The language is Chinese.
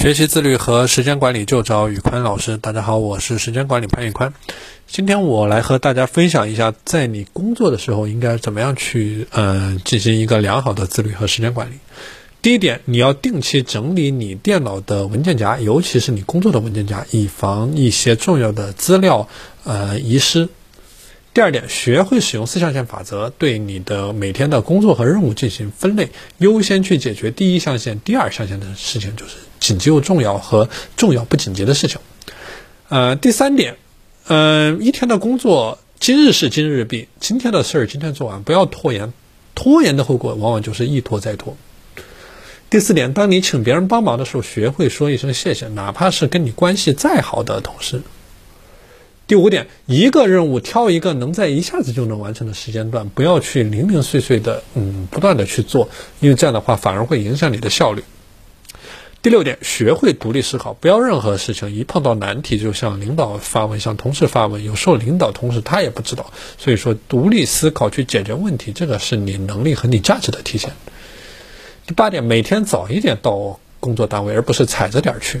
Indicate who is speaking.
Speaker 1: 学习自律和时间管理就找宇宽老师。大家好，我是时间管理潘宇宽。今天我来和大家分享一下，在你工作的时候应该怎么样去呃进行一个良好的自律和时间管理。第一点，你要定期整理你电脑的文件夹，尤其是你工作的文件夹，以防一些重要的资料呃遗失。第二点，学会使用四象限法则，对你的每天的工作和任务进行分类，优先去解决第一象限、第二象限的事情，就是紧急又重要和重要不紧急的事情。呃，第三点，嗯，一天的工作，今日事今日毕，今天的事儿今天做完，不要拖延，拖延的后果往往就是一拖再拖。第四点，当你请别人帮忙的时候，学会说一声谢谢，哪怕是跟你关系再好的同事。第五点，一个任务挑一个能在一下子就能完成的时间段，不要去零零碎碎的，嗯，不断的去做，因为这样的话反而会影响你的效率。第六点，学会独立思考，不要任何事情一碰到难题就向领导发问，向同事发问，有时候领导同事他也不知道，所以说独立思考去解决问题，这个是你能力和你价值的体现。第八点，每天早一点到工作单位，而不是踩着点儿去。